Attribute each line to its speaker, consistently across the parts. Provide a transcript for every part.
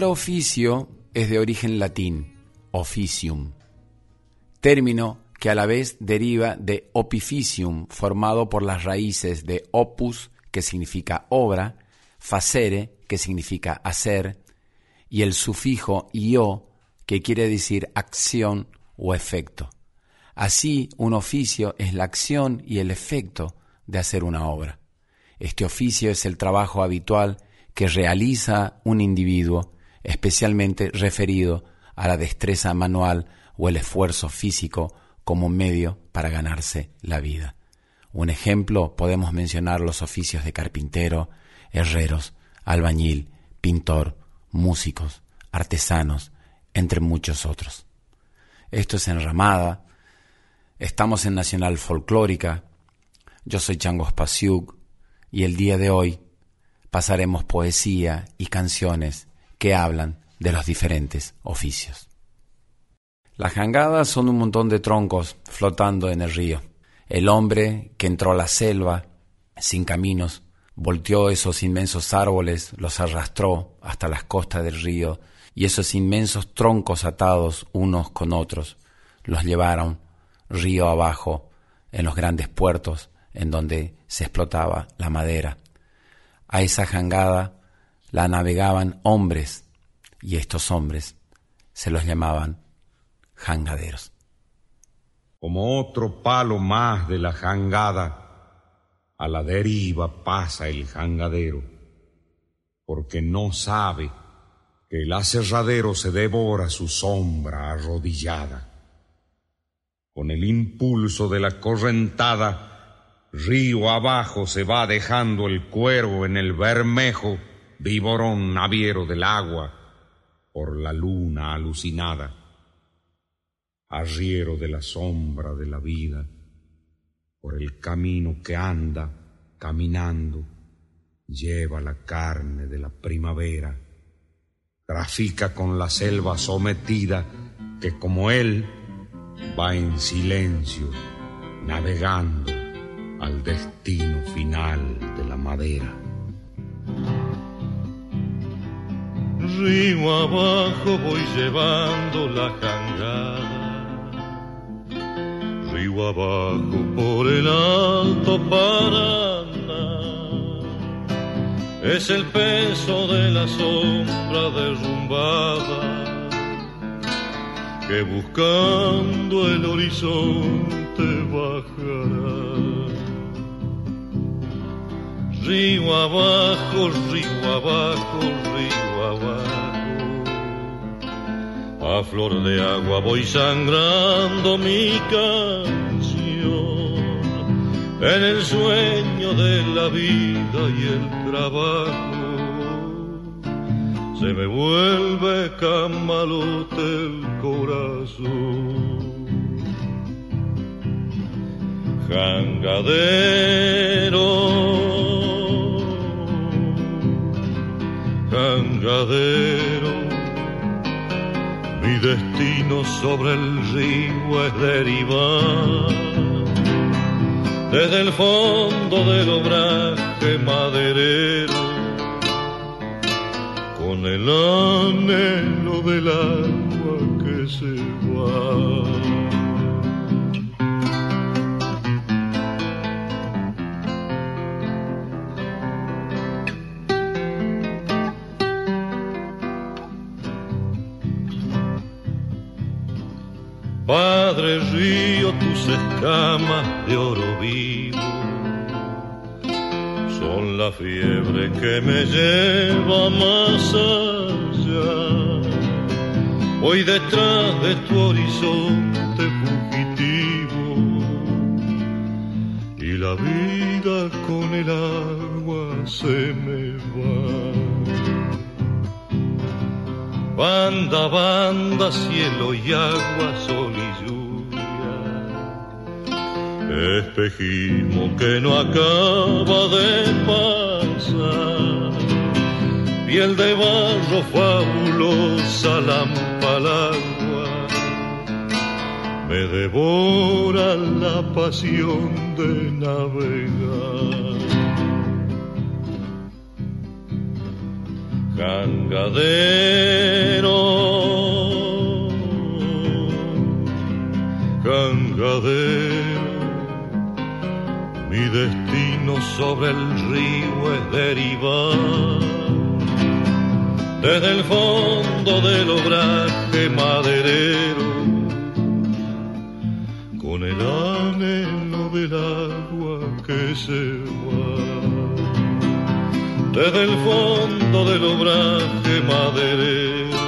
Speaker 1: Palabra oficio es de origen latín, officium, término que a la vez deriva de opificium, formado por las raíces de opus, que significa obra, facere, que significa hacer, y el sufijo io, que quiere decir acción o efecto. Así, un oficio es la acción y el efecto de hacer una obra. Este oficio es el trabajo habitual que realiza un individuo, especialmente referido a la destreza manual o el esfuerzo físico como medio para ganarse la vida. Un ejemplo podemos mencionar los oficios de carpintero, herreros, albañil, pintor, músicos, artesanos, entre muchos otros. Esto es Enramada, estamos en Nacional Folclórica, yo soy Changos Pasiuk y el día de hoy pasaremos poesía y canciones que hablan de los diferentes oficios. Las jangadas son un montón de troncos flotando en el río. El hombre que entró a la selva sin caminos, volteó esos inmensos árboles, los arrastró hasta las costas del río y esos inmensos troncos atados unos con otros los llevaron río abajo en los grandes puertos en donde se explotaba la madera. A esa jangada la navegaban hombres y estos hombres se los llamaban jangaderos.
Speaker 2: Como otro palo más de la jangada, a la deriva pasa el jangadero, porque no sabe que el aserradero se devora su sombra arrodillada. Con el impulso de la correntada, Río abajo se va dejando el cuervo en el bermejo, viborón naviero del agua, por la luna alucinada. Arriero de la sombra de la vida, por el camino que anda caminando, lleva la carne de la primavera, trafica con la selva sometida que como él va en silencio, navegando al destino final de la madera.
Speaker 3: Río abajo voy llevando la jangada, río abajo por el alto Paraná. Es el peso de la sombra derrumbada que buscando el horizonte bajará río abajo, río abajo, río abajo. A flor de agua voy sangrando mi canción en el sueño de la vida y el trabajo. Se me vuelve camalote el corazón. Jangadero Mi destino sobre el río es derivar desde el fondo del obraje maderero con el anhelo del agua que se va. Río, tus escamas de oro vivo son la fiebre que me lleva más allá. Voy detrás de tu horizonte fugitivo y la vida con el agua se me va. Banda, banda, cielo y agua, sol Espejismo que no acaba de pasar. Piel de barro fabulosa, lampa agua. Me devora la pasión de navegar. Cangadero, sobre el río es derivar. Desde el fondo del obraje maderero con el anhelo del agua que se va. Desde el fondo del obraje maderero,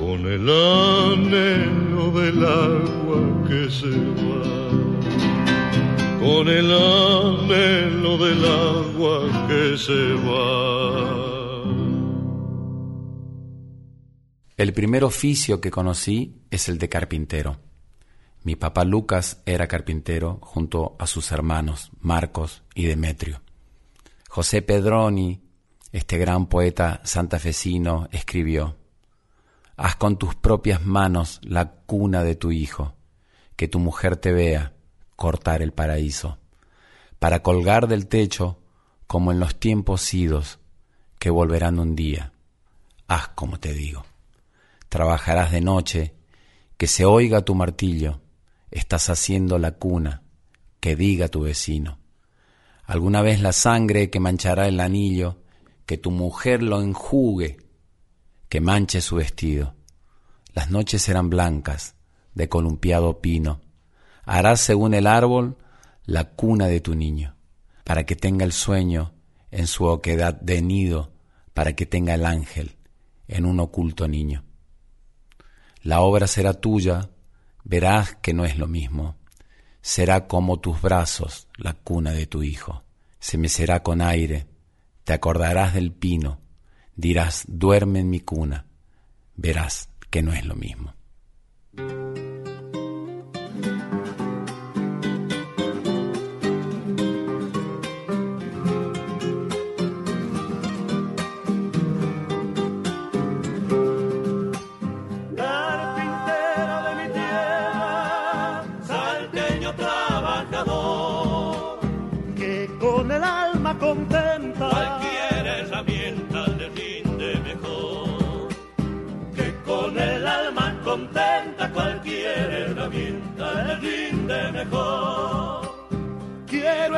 Speaker 3: con el anhelo del agua que se va, con el anhelo del agua que se va.
Speaker 1: El primer oficio que conocí es el de carpintero. Mi papá Lucas era carpintero junto a sus hermanos Marcos y Demetrio. José Pedroni, este gran poeta santafesino, escribió, Haz con tus propias manos la cuna de tu hijo, que tu mujer te vea cortar el paraíso, para colgar del techo como en los tiempos idos, que volverán un día. Haz como te digo. Trabajarás de noche, que se oiga tu martillo, estás haciendo la cuna, que diga tu vecino alguna vez la sangre que manchará el anillo, que tu mujer lo enjugue, que manche su vestido. Las noches serán blancas, de columpiado pino. Harás según el árbol la cuna de tu niño, para que tenga el sueño en su oquedad de nido, para que tenga el ángel en un oculto niño. La obra será tuya, verás que no es lo mismo será como tus brazos la cuna de tu hijo. Se mecerá con aire, te acordarás del pino, dirás, duerme en mi cuna, verás que no es lo mismo.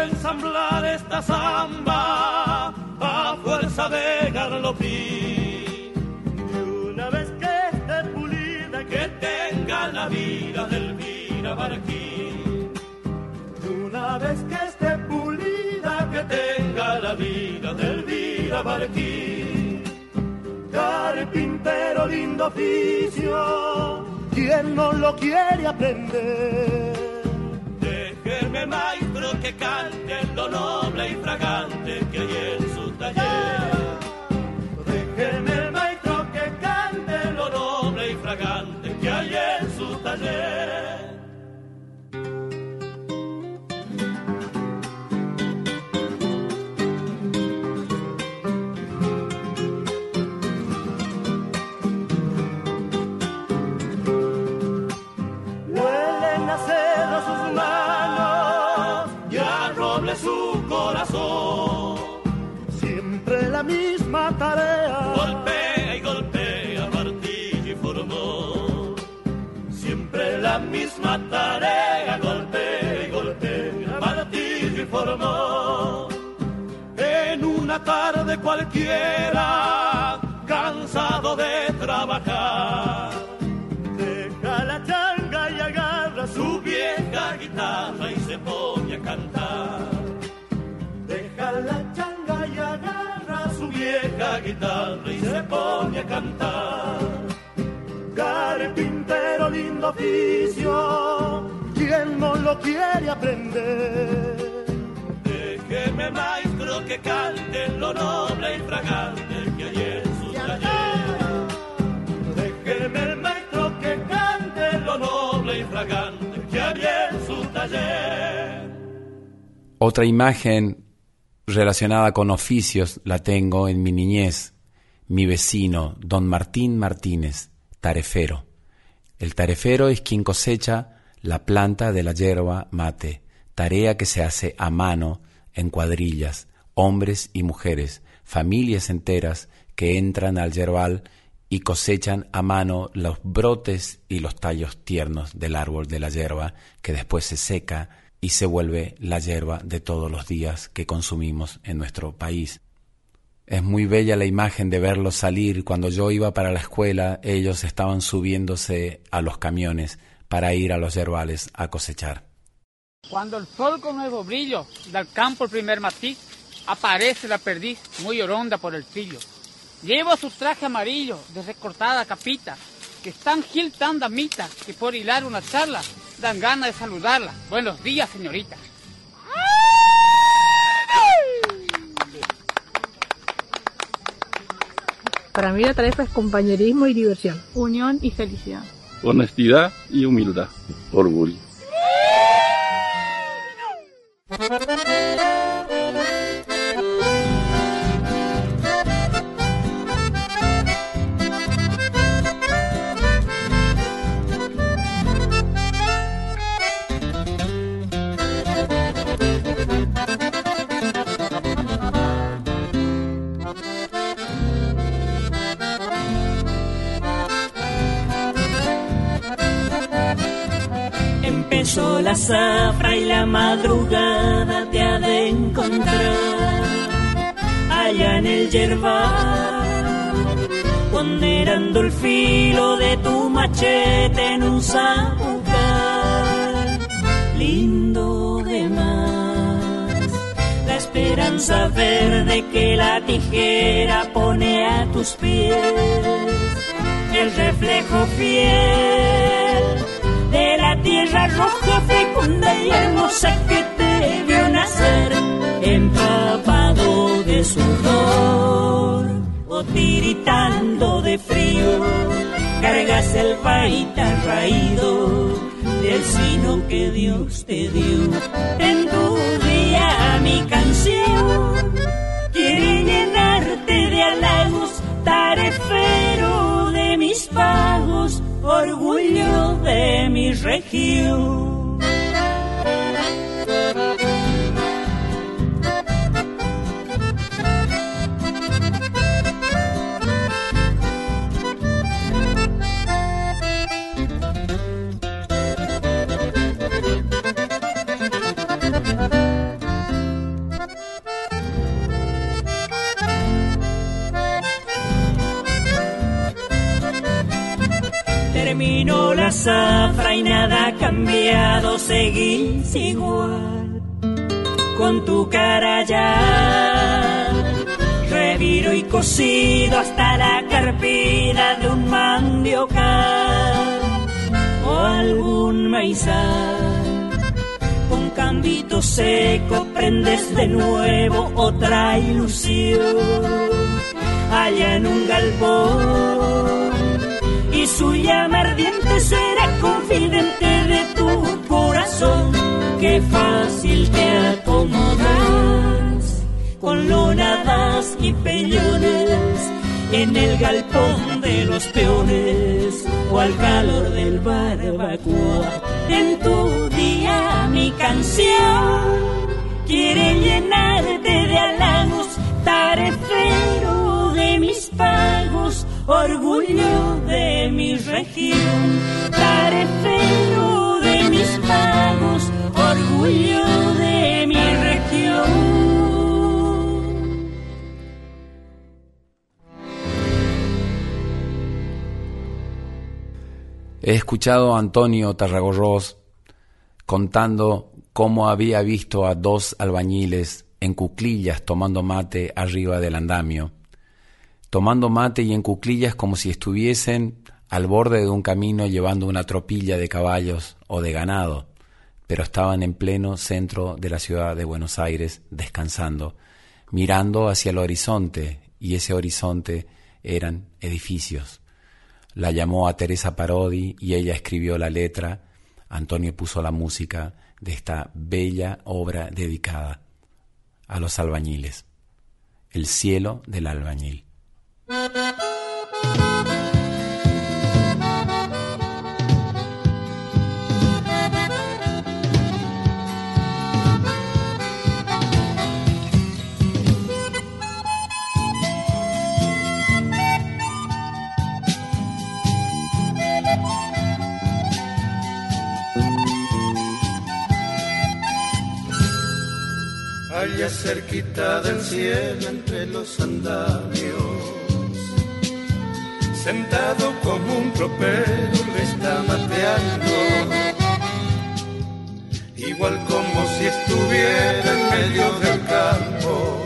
Speaker 4: Ensamblar esta samba a fuerza de garlopín. Y una vez que esté pulida, que tenga la vida del Barquín. Una vez que esté pulida, que tenga la vida del Barquín. Carpintero, lindo oficio, quien no lo quiere aprender que cante cualquiera, cansado de trabajar, deja la changa y agarra su vieja guitarra y se pone a cantar. Deja la changa y agarra su vieja guitarra y se pone a cantar. Carpintero, lindo oficio, ¿quién no lo quiere aprender? Déjeme, maestro, que cante lo noble y fragante que hay en su taller. Déjeme, maestro, que cante lo noble y fragante que hay en su taller.
Speaker 1: Otra imagen relacionada con oficios la tengo en mi niñez. Mi vecino, don Martín Martínez, tarefero. El tarefero es quien cosecha la planta de la yerba mate, tarea que se hace a mano en cuadrillas, hombres y mujeres, familias enteras que entran al yerbal y cosechan a mano los brotes y los tallos tiernos del árbol de la yerba que después se seca y se vuelve la yerba de todos los días que consumimos en nuestro país. Es muy bella la imagen de verlos salir. Cuando yo iba para la escuela, ellos estaban subiéndose a los camiones para ir a los yerbales a cosechar.
Speaker 5: Cuando el sol con nuevo brillo del campo el primer matiz, aparece la perdiz muy oronda por el trillo. Lleva su traje amarillo de recortada capita, que es tan gil, tan damita, que por hilar una charla dan ganas de saludarla. Buenos días, señorita.
Speaker 6: Para mí la tarefa es compañerismo y diversión.
Speaker 7: Unión y felicidad.
Speaker 8: Honestidad y humildad. Orgullo.
Speaker 9: Música Empezó la zafra y la madrugada te ha de encontrar. Allá en el yerbal, ponderando el filo de tu machete en un zapucar, lindo de más, la esperanza verde que la tijera pone a tus pies, el reflejo fiel de la tierra roja, fecunda y hermosa que te vio nacer, empapado de sudor o tiritando de frío, cargas el baita raído del sino que Dios te dio. En tu día mi canción quiere llenarte de halagos, tarefero de mis pagos orgullo de mi región. Terminó la zafra y nada ha cambiado, seguís igual con tu cara ya. Reviro y cocido hasta la carpida de un mandiocal o algún maizal. Con cambito seco prendes de nuevo otra ilusión allá en un galpón su llama ardiente será confidente de tu corazón. Qué fácil te acomodas con lonadas y peñones en el galpón de los peones o al calor del barbacoa. En tu día mi canción quiere llenarte de halagos, tarefes mis pagos, orgullo de mi región, tarefero de mis pagos, orgullo de mi región.
Speaker 1: He escuchado a Antonio Tarragorros contando cómo había visto a dos albañiles en cuclillas tomando mate arriba del andamio, tomando mate y en cuclillas como si estuviesen al borde de un camino llevando una tropilla de caballos o de ganado, pero estaban en pleno centro de la ciudad de Buenos Aires descansando, mirando hacia el horizonte, y ese horizonte eran edificios. La llamó a Teresa Parodi y ella escribió la letra, Antonio puso la música de esta bella obra dedicada a los albañiles, El cielo del albañil.
Speaker 7: Cerquita del cielo entre los andamios. Sentado como un tropero le está mateando, igual como si estuviera en medio del campo,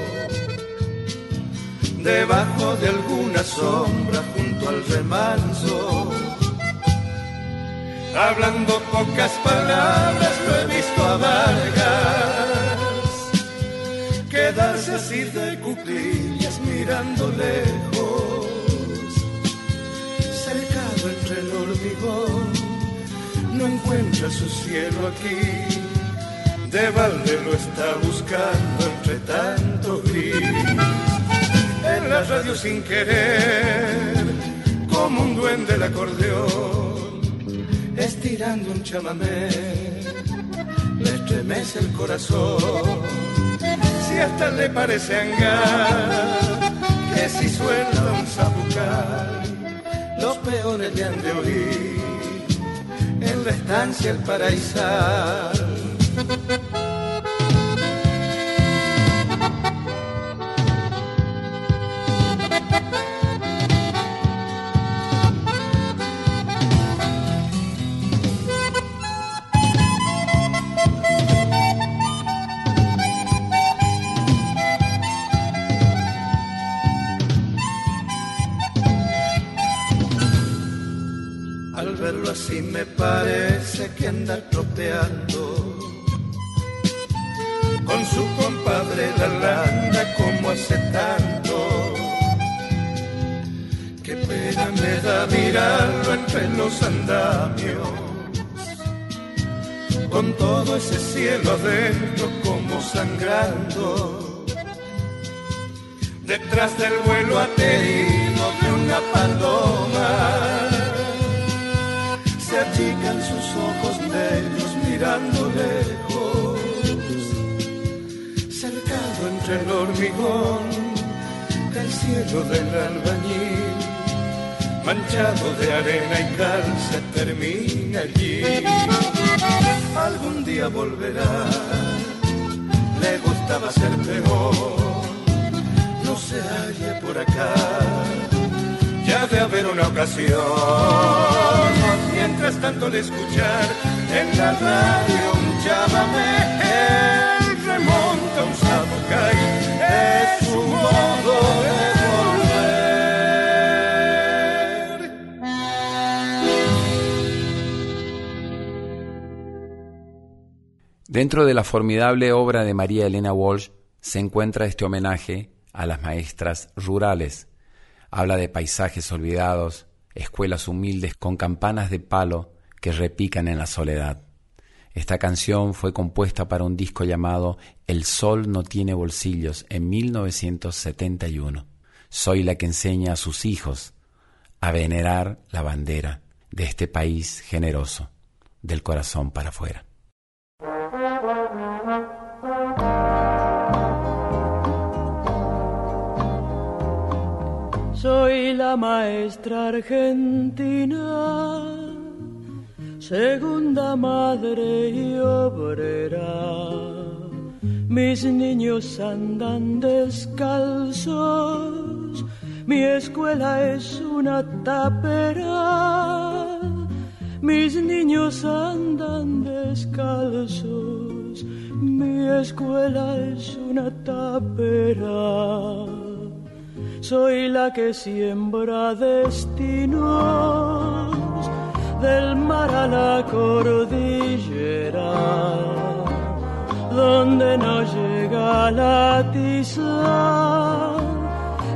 Speaker 7: debajo de alguna sombra junto al remanso. Hablando pocas palabras lo he visto a Vargas quedarse así de cuclillas mirando lejos, el hormigón, no encuentra su cielo aquí, de balde lo está buscando entre tanto gris, en la radio sin querer, como un duende el acordeón, estirando un chamamé, le estremece el corazón. Y hasta le parece hangar que si suelta un zapucar, peones le han de oír en la estancia el paraísal. Me parece que anda tropeando con su compadre la landa como hace tanto. Qué pena me da mirarlo entre los andamios, con todo ese cielo adentro como sangrando. Detrás del vuelo aterido de una paloma achican sus ojos negros mirando lejos, cercado entre el hormigón del cielo del albañil, manchado de arena y cal se termina allí. Algún día volverá, le gustaba ser peor, no se halle por acá ya de haber una ocasión. Mientras tanto de escuchar en la radio un llámame, él remonta un sabucay, es su modo de volver.
Speaker 1: Dentro de la formidable obra de María Elena Walsh se encuentra este homenaje a las maestras rurales Habla de paisajes olvidados, escuelas humildes con campanas de palo que repican en la soledad. Esta canción fue compuesta para un disco llamado El Sol no tiene bolsillos en 1971. Soy la que enseña a sus hijos a venerar la bandera de este país generoso, del corazón para afuera.
Speaker 10: Soy la maestra argentina, segunda madre y obrera. Mis niños andan descalzos, mi escuela es una tapera. Mis niños andan descalzos, mi escuela es una tapera soy la que siembra destinos del mar a la cordillera, donde no llega la tiza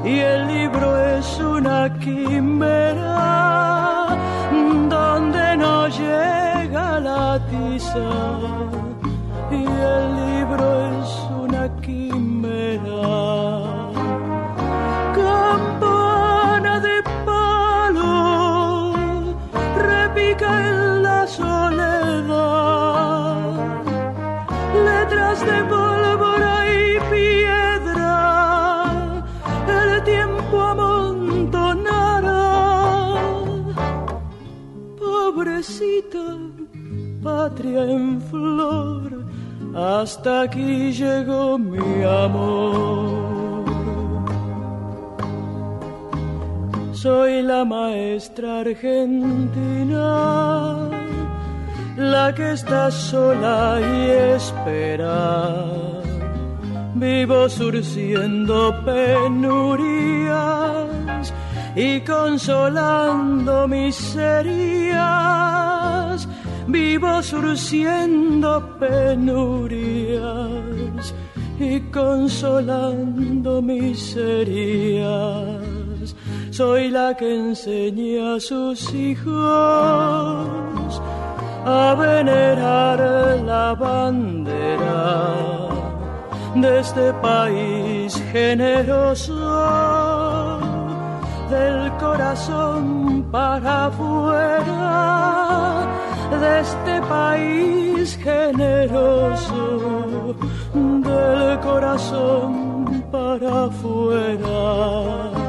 Speaker 10: y el libro es una quimera, donde no llega la tiza en flor, hasta aquí llegó mi amor. soy la maestra argentina, la que está sola y espera. Vivo surciendo penurias y consolando miserias. Vivo surciendo penurias y consolando miserias. Soy la que enseña a sus hijos a venerar la bandera de este país generoso, del corazón para afuera, de este país generoso, del corazón para afuera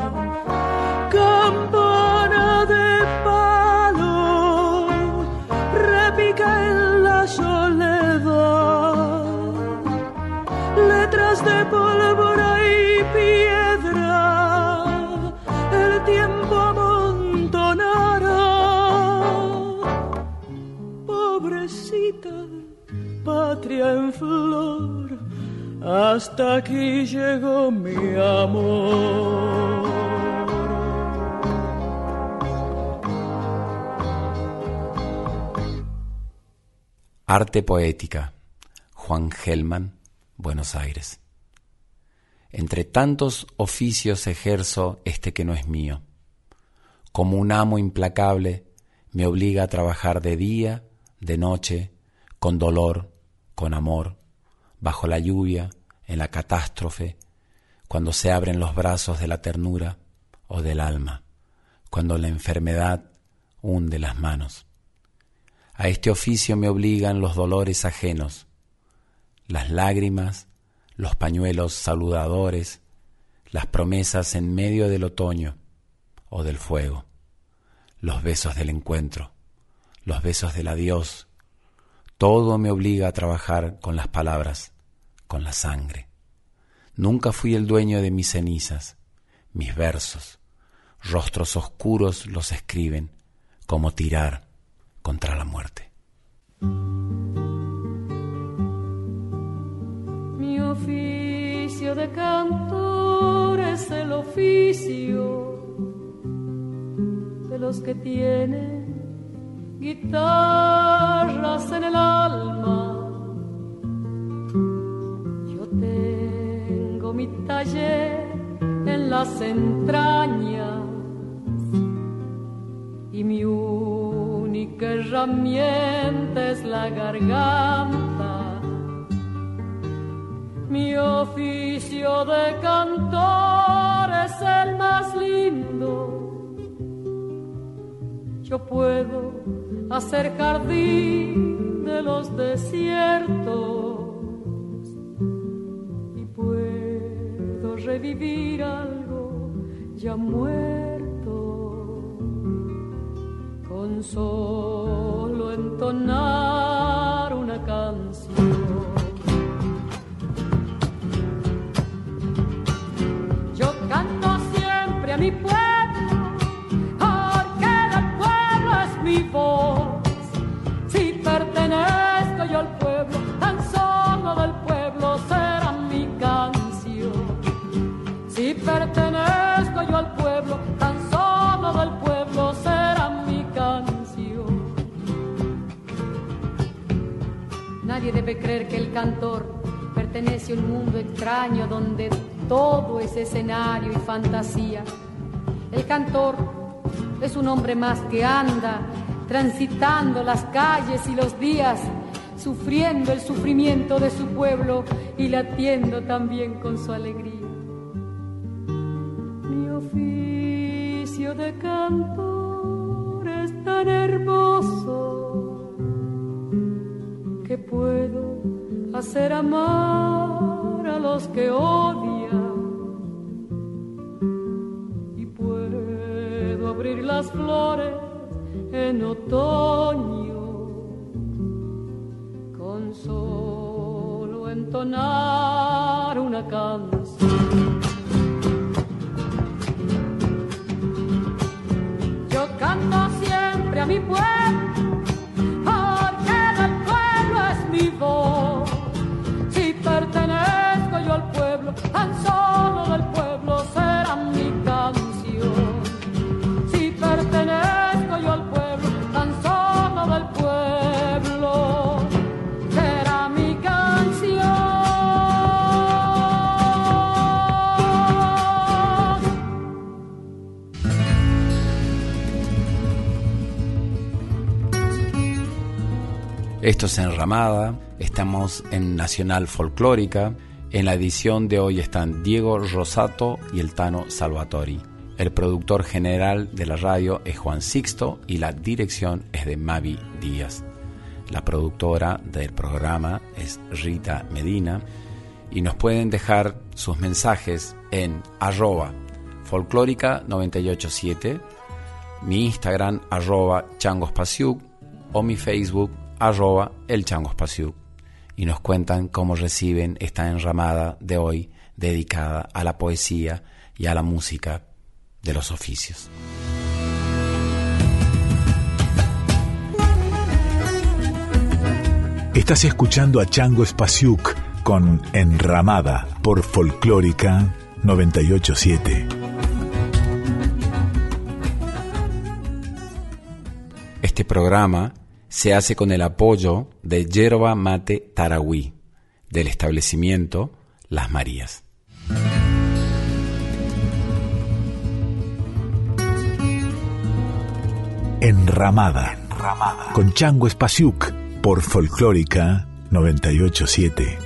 Speaker 10: hasta aquí llegó mi amor.
Speaker 1: Arte Poética, Juan Gelman, Buenos Aires. Entre tantos oficios ejerzo este que no es mío. Como un amo implacable, me obliga a trabajar de día, de noche, con dolor, con amor, bajo la lluvia, en la catástrofe, cuando se abren los brazos de la ternura o del alma, cuando la enfermedad hunde las manos. A este oficio me obligan los dolores ajenos, las lágrimas, los pañuelos saludadores, las promesas en medio del otoño o del fuego, los besos del encuentro, los besos del adiós. Todo me obliga a trabajar con las palabras, con la sangre. Nunca fui el dueño de mis cenizas, mis versos. Rostros oscuros los escriben, como tirar contra la muerte.
Speaker 11: Mi oficio de cantor es el oficio de los que tienen guitarras en el alma. Mi taller en las entrañas y mi única herramienta es la garganta. Mi oficio de cantor es el más lindo. Yo puedo hacer jardín de los desiertos revivir algo ya muerto, con solo entonar una canción. Yo canto siempre a mi pueblo, porque el pueblo es mi voz. Si pertenezco yo al pueblo, tan solo del pueblo debe creer que el cantor pertenece a un mundo extraño donde todo es escenario y fantasía. El cantor es un hombre más que anda transitando las calles y los días, sufriendo el sufrimiento de su pueblo y latiendo también con su alegría. Mi oficio de cantor es tan hermoso que puedo hacer amar a los que odian y puedo abrir las flores en otoño con solo entonar una canción. Yo canto siempre a mi pueblo,
Speaker 1: Esto es Enramada, estamos en Nacional Folclórica. En la edición de hoy están Diego Rosato y el Tano Salvatori. El productor general de la radio es Juan Sixto y la dirección es de Mavi Díaz. La productora del programa es Rita Medina y nos pueden dejar sus mensajes en arroba folclórica 987, mi Instagram arroba o mi Facebook arroba el changospasiuk y nos cuentan cómo reciben esta enramada de hoy dedicada a la poesía y a la música de los oficios.
Speaker 12: Estás escuchando a Chango Spasiuk con Enramada por Folclórica 987.
Speaker 1: Este programa se hace con el apoyo de Yerba Mate Tarahui, del establecimiento Las Marías.
Speaker 12: Enramada, con Chango Spasiuk por Folclórica 987.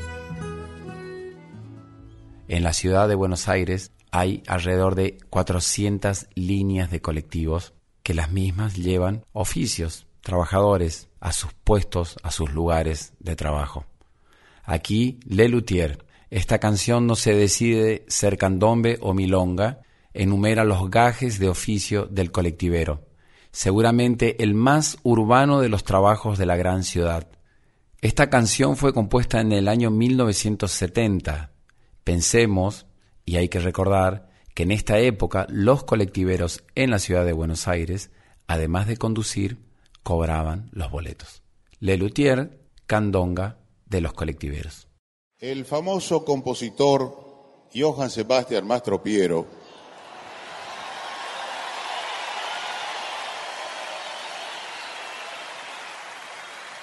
Speaker 1: En la ciudad de Buenos Aires hay alrededor de 400 líneas de colectivos que las mismas llevan oficios, trabajadores, a sus puestos, a sus lugares de trabajo. Aquí, Le Luthier, esta canción no se decide ser candombe o milonga, enumera los gajes de oficio del colectivero, seguramente el más urbano de los trabajos de la gran ciudad. Esta canción fue compuesta en el año 1970. Pensemos, y hay que recordar, que en esta época los colectiveros en la ciudad de Buenos Aires, además de conducir, cobraban los boletos. Le Luthier, Candonga de los colectiveros.
Speaker 13: El famoso compositor Johann Sebastian Mastro Piero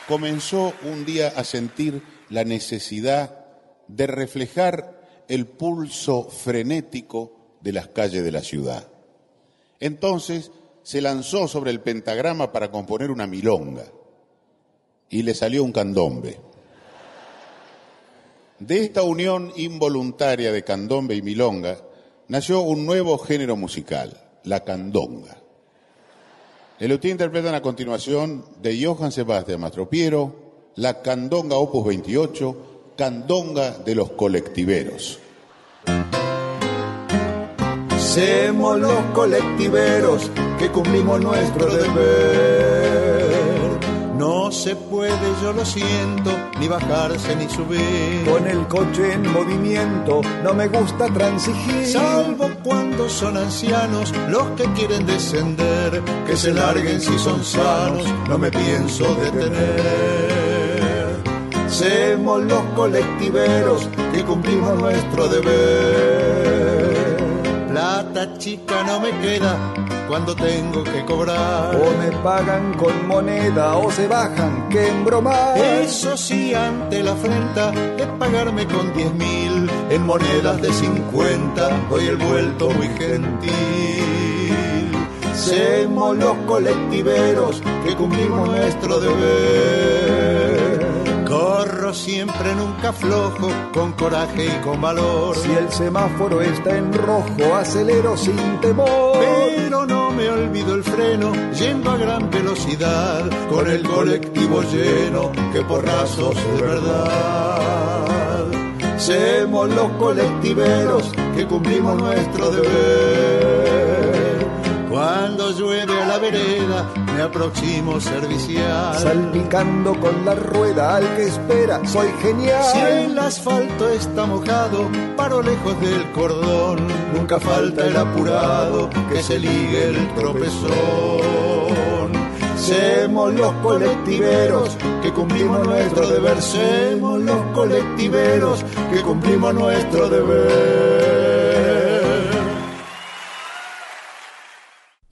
Speaker 13: comenzó un día a sentir la necesidad de reflejar el pulso frenético de las calles de la ciudad. Entonces se lanzó sobre el pentagrama para componer una milonga y le salió un candombe. De esta unión involuntaria de candombe y milonga nació un nuevo género musical, la candonga. El Luthier interpretan a continuación de Johann Sebastian Mastropiero la candonga opus 28, candonga de los colectiveros.
Speaker 7: Semos los colectiveros que cumplimos nuestro deber. No se puede, yo lo siento, ni bajarse ni subir.
Speaker 14: Con el coche en movimiento no me gusta transigir.
Speaker 7: Salvo cuando son ancianos los que quieren descender, que se larguen si son sanos, no me pienso detener. Semos los colectiveros que cumplimos nuestro deber. Plata chica no me queda cuando tengo que cobrar.
Speaker 14: O me pagan con moneda o se bajan, que embromar.
Speaker 7: Eso sí, ante la afrenta de pagarme con diez mil en monedas de cincuenta, doy el vuelto muy gentil. Semos los colectiveros que cumplimos nuestro deber. Siempre, nunca flojo, con coraje y con valor.
Speaker 14: Si el semáforo está en rojo, acelero sin temor.
Speaker 7: Pero no me olvido el freno, yendo a gran velocidad, con el colectivo lleno, que porrazos de verdad. Semos los colectiveros que cumplimos nuestro deber. Cuando llueve a la vereda, me aproximo servicial.
Speaker 14: Salpicando con la rueda al que espera, soy genial.
Speaker 7: Si el asfalto está mojado, paro lejos del cordón. Nunca falta el apurado que se ligue el tropezón. Semos los colectiveros que cumplimos nuestro deber. Semos los colectiveros que cumplimos nuestro deber.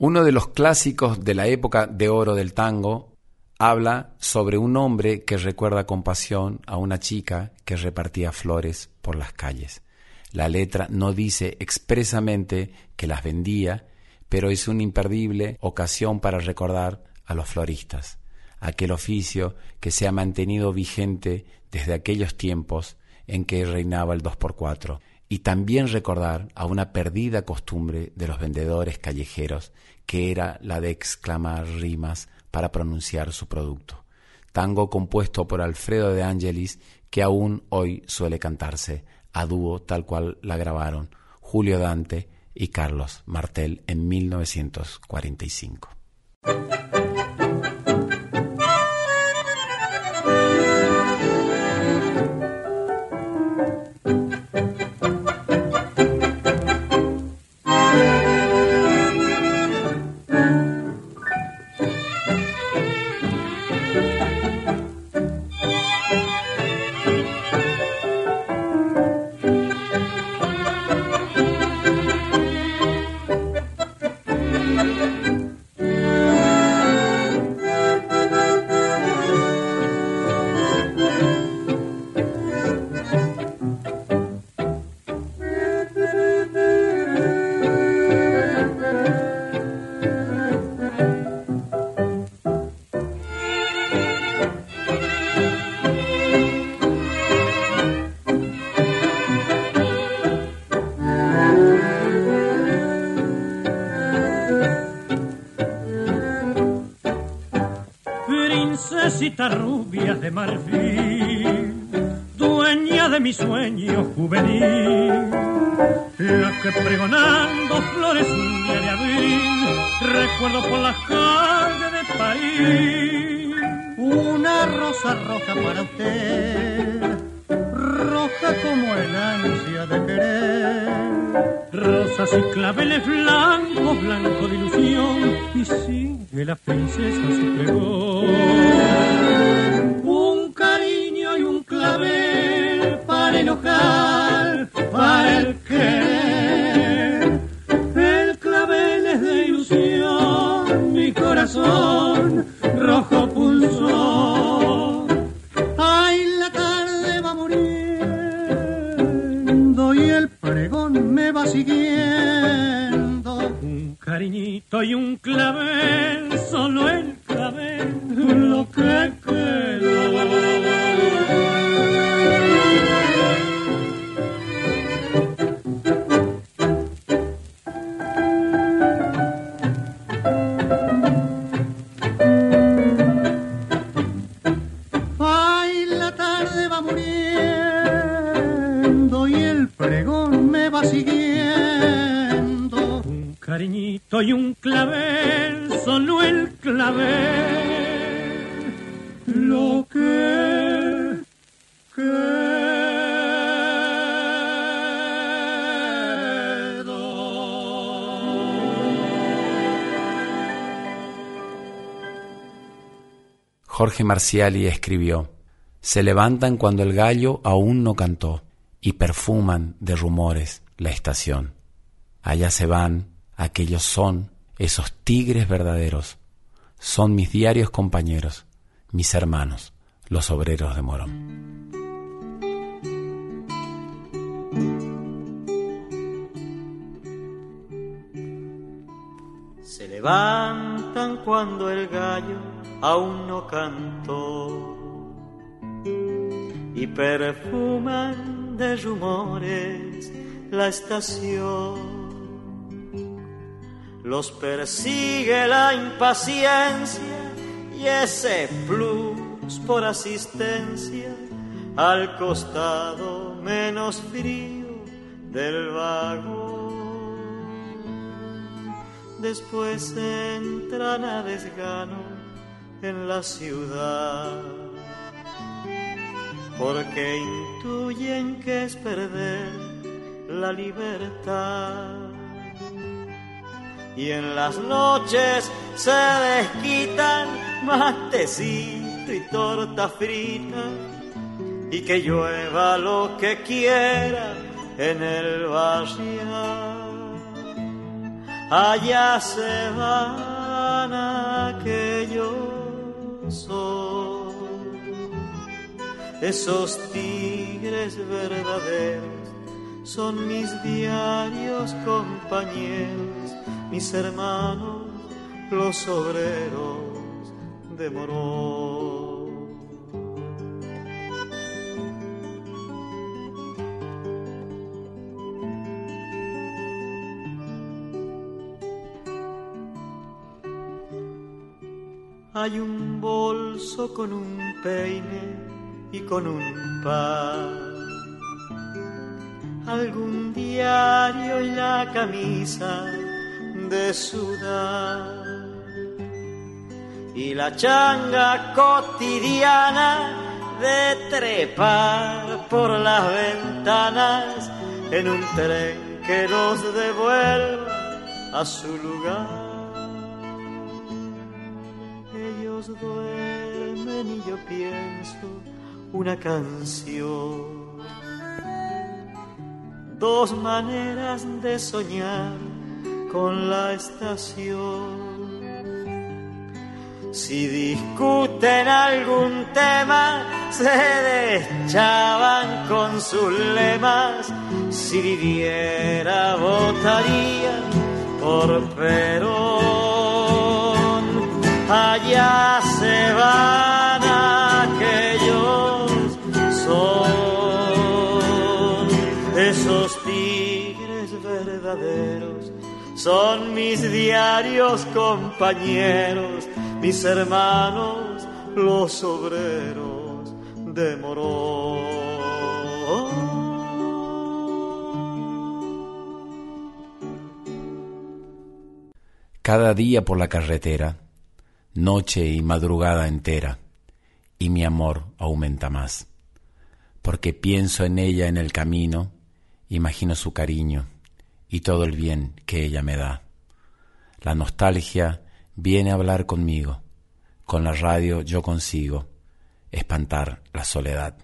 Speaker 1: Uno de los clásicos de la época de oro del tango habla sobre un hombre que recuerda con pasión a una chica que repartía flores por las calles. La letra no dice expresamente que las vendía, pero es una imperdible ocasión para recordar a los floristas, aquel oficio que se ha mantenido vigente desde aquellos tiempos en que reinaba el 2x4, y también recordar a una perdida costumbre de los vendedores callejeros que era la de exclamar rimas para pronunciar su producto. Tango compuesto por Alfredo de Angelis que aún hoy suele cantarse a dúo tal cual la grabaron Julio Dante y Carlos Martel en 1945.
Speaker 15: Princesita rubia de marfil, dueña de mi sueño juvenil, la que pregonando flores un día de abril, recuerdo por las calles de París, una rosa roja para usted, roja como el ansia de querer. Rosas y claveles blancos, blanco de ilusión, y sigue la princesa su pregón.
Speaker 1: Jorge Marciali escribió, Se levantan cuando el gallo aún no cantó y perfuman de rumores la estación. Allá se van, aquellos son esos tigres verdaderos, son mis diarios compañeros, mis hermanos, los obreros de Morón.
Speaker 16: Se levantan cuando el gallo aún no cantó y perfuman de rumores la estación. Los persigue la impaciencia y ese plus por asistencia al costado menos frío del vagón. Después entran a desgano en la ciudad, porque intuyen que es perder la libertad. Y en las noches se desquitan matecito y torta frita, y que llueva lo que quiera en el barrio. Allá se van aquellos esos tigres verdaderos son mis diarios compañeros, mis hermanos, los obreros de Morón. Hay un bolso con un peine y con un par. Algún diario y la camisa de sudar. Y la changa cotidiana de trepar por las ventanas en un tren que nos devuelva a su lugar. Duermen y yo pienso una canción. Dos maneras de soñar con la estación. Si discuten algún tema, se deschaban con sus lemas. Si viviera, votaría por Perón allá se van aquellos son esos tigres verdaderos, son mis diarios compañeros, mis hermanos, los obreros de Morón.
Speaker 1: Cada día por la carretera noche y madrugada entera, y mi amor aumenta más, porque pienso en ella en el camino, imagino su cariño y todo el bien que ella me da. La nostalgia viene a hablar conmigo, con la radio yo consigo espantar la soledad.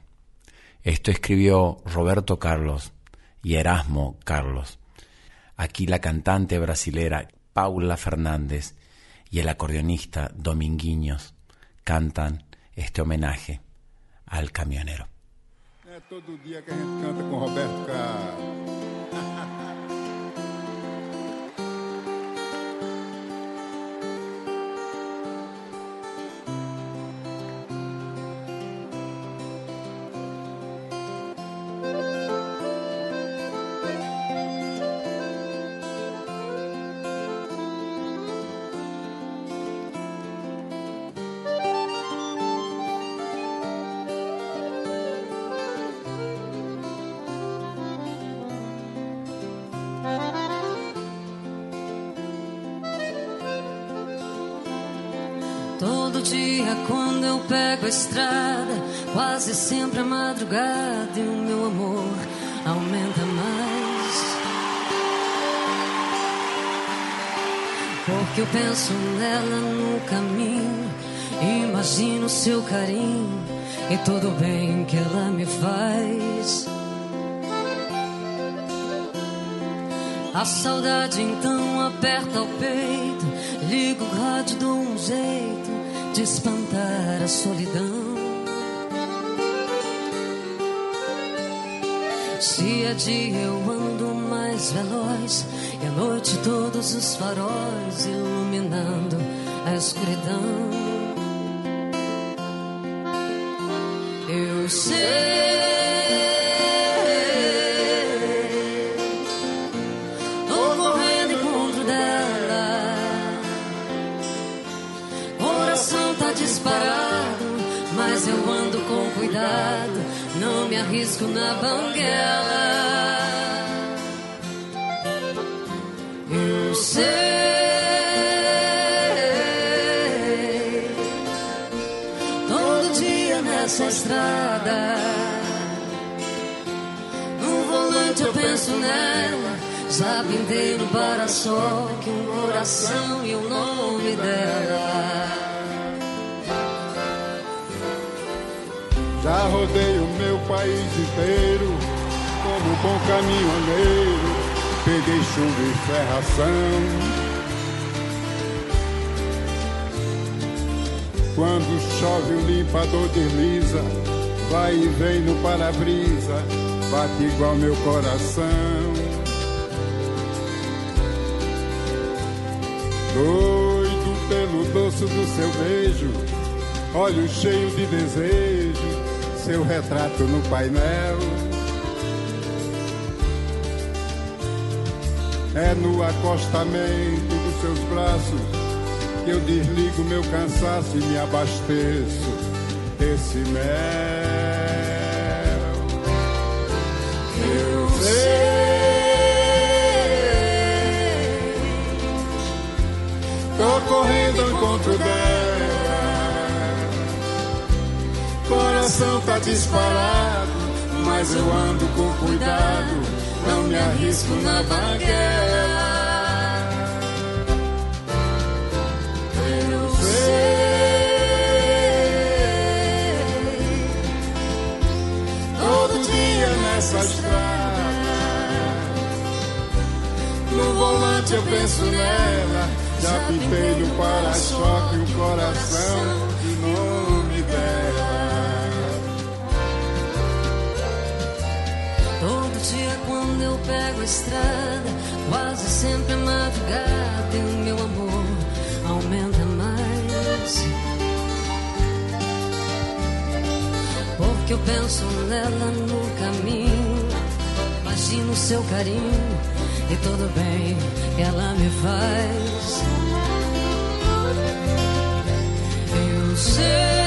Speaker 1: Esto escribió Roberto Carlos y Erasmo Carlos. Aquí la cantante brasilera Paula Fernández y el acordeonista Dominguinhos cantan este homenaje al camionero.
Speaker 17: Todo dia
Speaker 18: quando eu pego a estrada, quase sempre a madrugada e o meu amor aumenta mais. Porque eu penso nela no caminho, imagino seu carinho e todo o bem que ela me faz. A saudade então aperta o peito, ligo o rádio, dou um jeito de espantar a solidão. Se é dia eu ando mais veloz, e à noite todos os faróis iluminando a escuridão. Eu sei. Arrisco na banguela. Eu sei. Todo dia nessa estrada. No volante eu penso nela. Já pintei no para-choque um coração e o nome dela.
Speaker 17: Já rodei país inteiro como bom caminhoneiro. Peguei chuva e ferração. Quando chove o limpador desliza, vai e vem no para-brisa, bate igual meu coração. Doido pelo doce do seu beijo, olho cheio de desejo, seu retrato no painel. É no acostamento dos seus braços que eu desligo meu cansaço e me abasteço desse mel. Eu sei. Tô correndo ao encontro dela. Coração tá disparado, mas eu ando com cuidado. Não me arrisco na banguela.
Speaker 18: Eu sei.
Speaker 17: Todo dia nessa estrada. No volante eu penso nela. Já pintei no para-choque o coração
Speaker 18: quando eu pego a estrada, quase sempre é madrugada e o meu amor aumenta mais. Porque eu penso nela no caminho, imagino seu carinho e todo bem que ela me faz. Eu sei.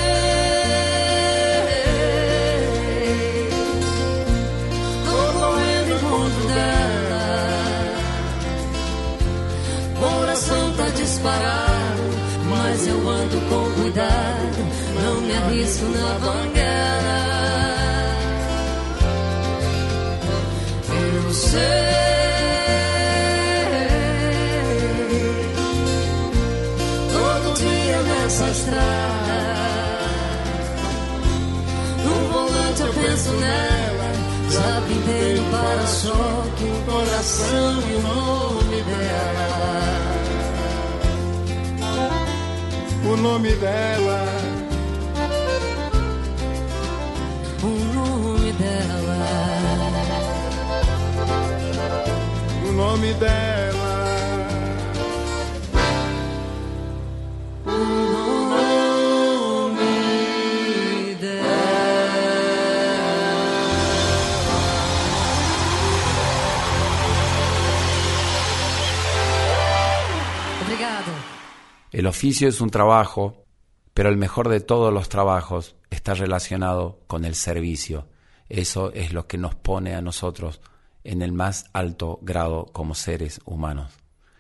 Speaker 18: Disparado, mas eu ando com cuidado. Não me arrisco na banguela. Eu sei. Todo dia nessa estrada. No volante eu penso nela. Já pintei no para-choque o coração e o nome dela.
Speaker 17: O nome dela,
Speaker 18: O nome dela.
Speaker 17: o nome dela.
Speaker 18: O nome dela. Obrigado.
Speaker 1: El oficio es un trabajo, pero el mejor de todos los trabajos está relacionado con el servicio. Eso es lo que nos pone a nosotros en el más alto grado como seres humanos,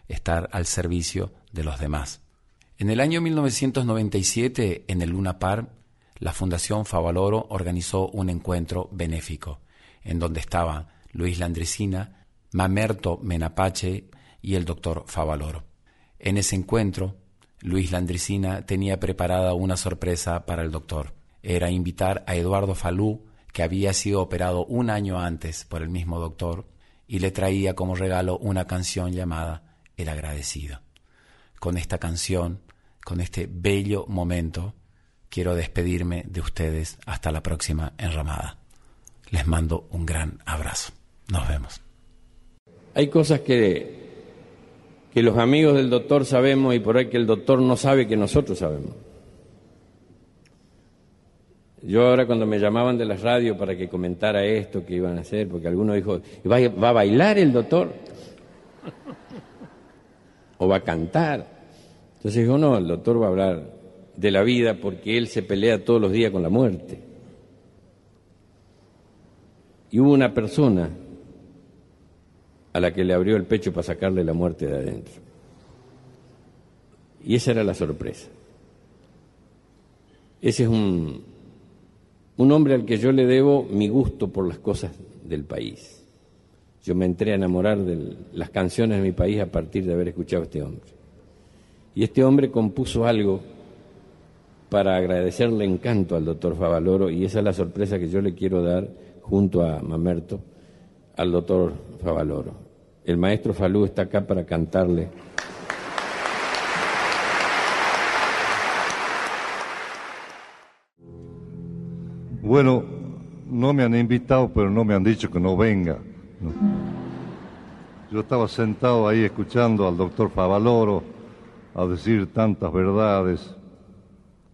Speaker 1: estar al servicio de los demás. En el año 1997, en el Luna Park, la Fundación Favaloro organizó un encuentro benéfico, en donde estaban Luis Landresina, Mamerto Menapache y el doctor Favaloro. En ese encuentro, Luis Landricina tenía preparada una sorpresa para el doctor. Era invitar a Eduardo Falú, que había sido operado un año antes por el mismo doctor, y le traía como regalo una canción llamada El agradecido. Con esta canción, con este bello momento, quiero despedirme de ustedes hasta la próxima enramada. Les mando un gran abrazo. Nos vemos.
Speaker 19: Hay cosas que que los amigos del doctor sabemos y por ahí que el doctor no sabe que nosotros sabemos. Yo ahora cuando me llamaban de la radio para que comentara esto que iban a hacer, porque alguno dijo, ¿va a, ¿va a bailar el doctor? ¿O va a cantar? Entonces dijo, no, el doctor va a hablar de la vida porque él se pelea todos los días con la muerte. Y hubo una persona a la que le abrió el pecho para sacarle la muerte de adentro. Y esa era la sorpresa. Ese es un, un hombre al que yo le debo mi gusto por las cosas del país. Yo me entré a enamorar de las canciones de mi país a partir de haber escuchado a este hombre. Y este hombre compuso algo para agradecerle encanto al doctor Favaloro y esa es la sorpresa que yo le quiero dar junto a Mamerto al doctor Favaloro. El maestro Falú está acá para cantarle.
Speaker 3: Bueno, no me han invitado, pero no me han dicho que no venga. Yo estaba sentado ahí escuchando al doctor Favaloro a decir tantas verdades,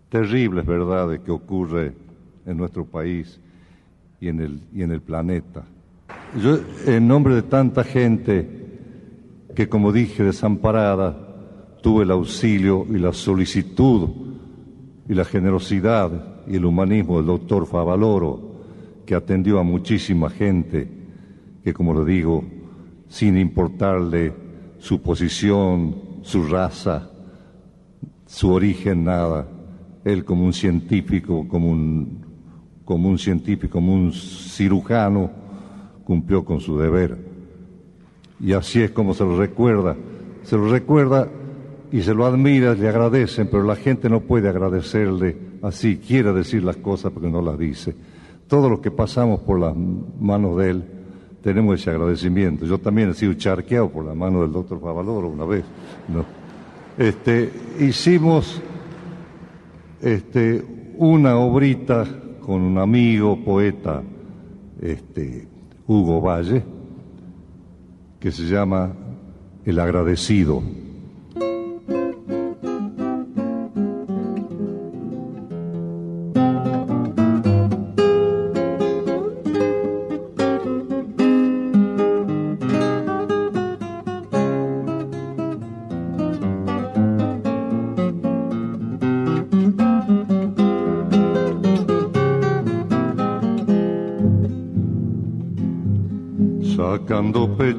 Speaker 3: terribles verdades que ocurre en nuestro país y en el, y en el planeta. Yo, en nombre de tanta gente que, como dije, desamparada, tuve el auxilio y la solicitud y la generosidad y el humanismo del doctor Favaloro, que atendió a muchísima gente que, como le digo, sin importarle su posición, su raza, su origen, nada, él como un científico, como un, como un científico, como un cirujano, cumplió con su deber. Y así es como se lo recuerda. Se lo recuerda y se lo admira, le agradecen, pero la gente no puede agradecerle así, quiere decir las cosas porque no las dice. Todo lo que pasamos por las manos de él, tenemos ese agradecimiento. Yo también he sido charqueado por la mano del doctor Favaloro una vez. Este, hicimos este, una obrita con un amigo, poeta, este, Hugo Valle, que se llama El agradecido.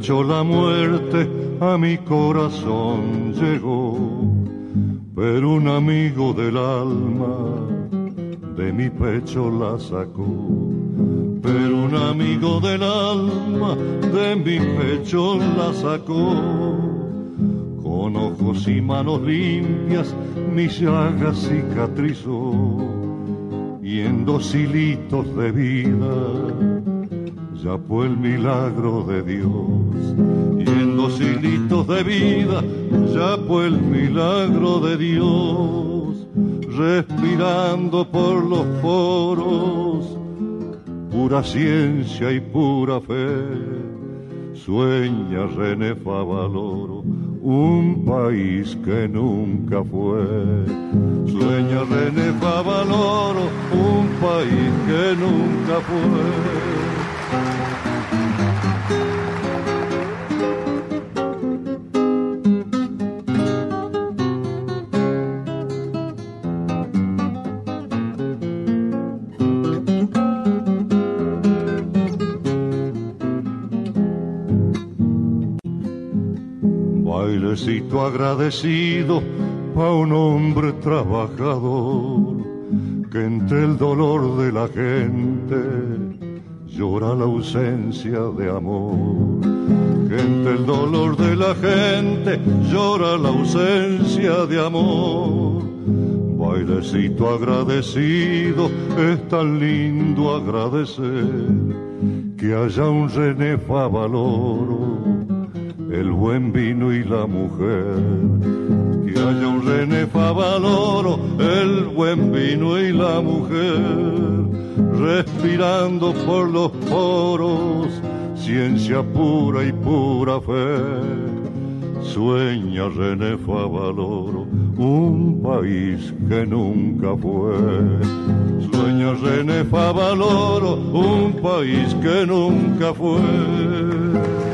Speaker 3: La muerte a mi corazón llegó, pero un amigo del alma de mi pecho la sacó. Pero un amigo del alma de mi pecho la sacó. Con ojos y manos limpias mi llaga cicatrizó y en dos hilitos de vida fue el milagro de Dios. Y en dos hilitos de vida ya fue el milagro de Dios. Respirando por los poros, pura ciencia y pura fe. Sueña René Favaloro, un país que nunca fue. Sueña René Favaloro, un país que nunca fue. Agradecido pa' un hombre trabajador que entre el dolor de la gente llora la ausencia de amor. Que entre el dolor de la gente llora la ausencia de amor. Bailecito agradecido, es tan lindo agradecer que haya un René Favaloro, el buen vino y la mujer que haya un René Favaloro, el buen vino y la mujer, respirando por los poros, ciencia pura y pura fe. Sueña René Favaloro, un país que nunca fue. Sueña René Favaloro, un país que nunca fue.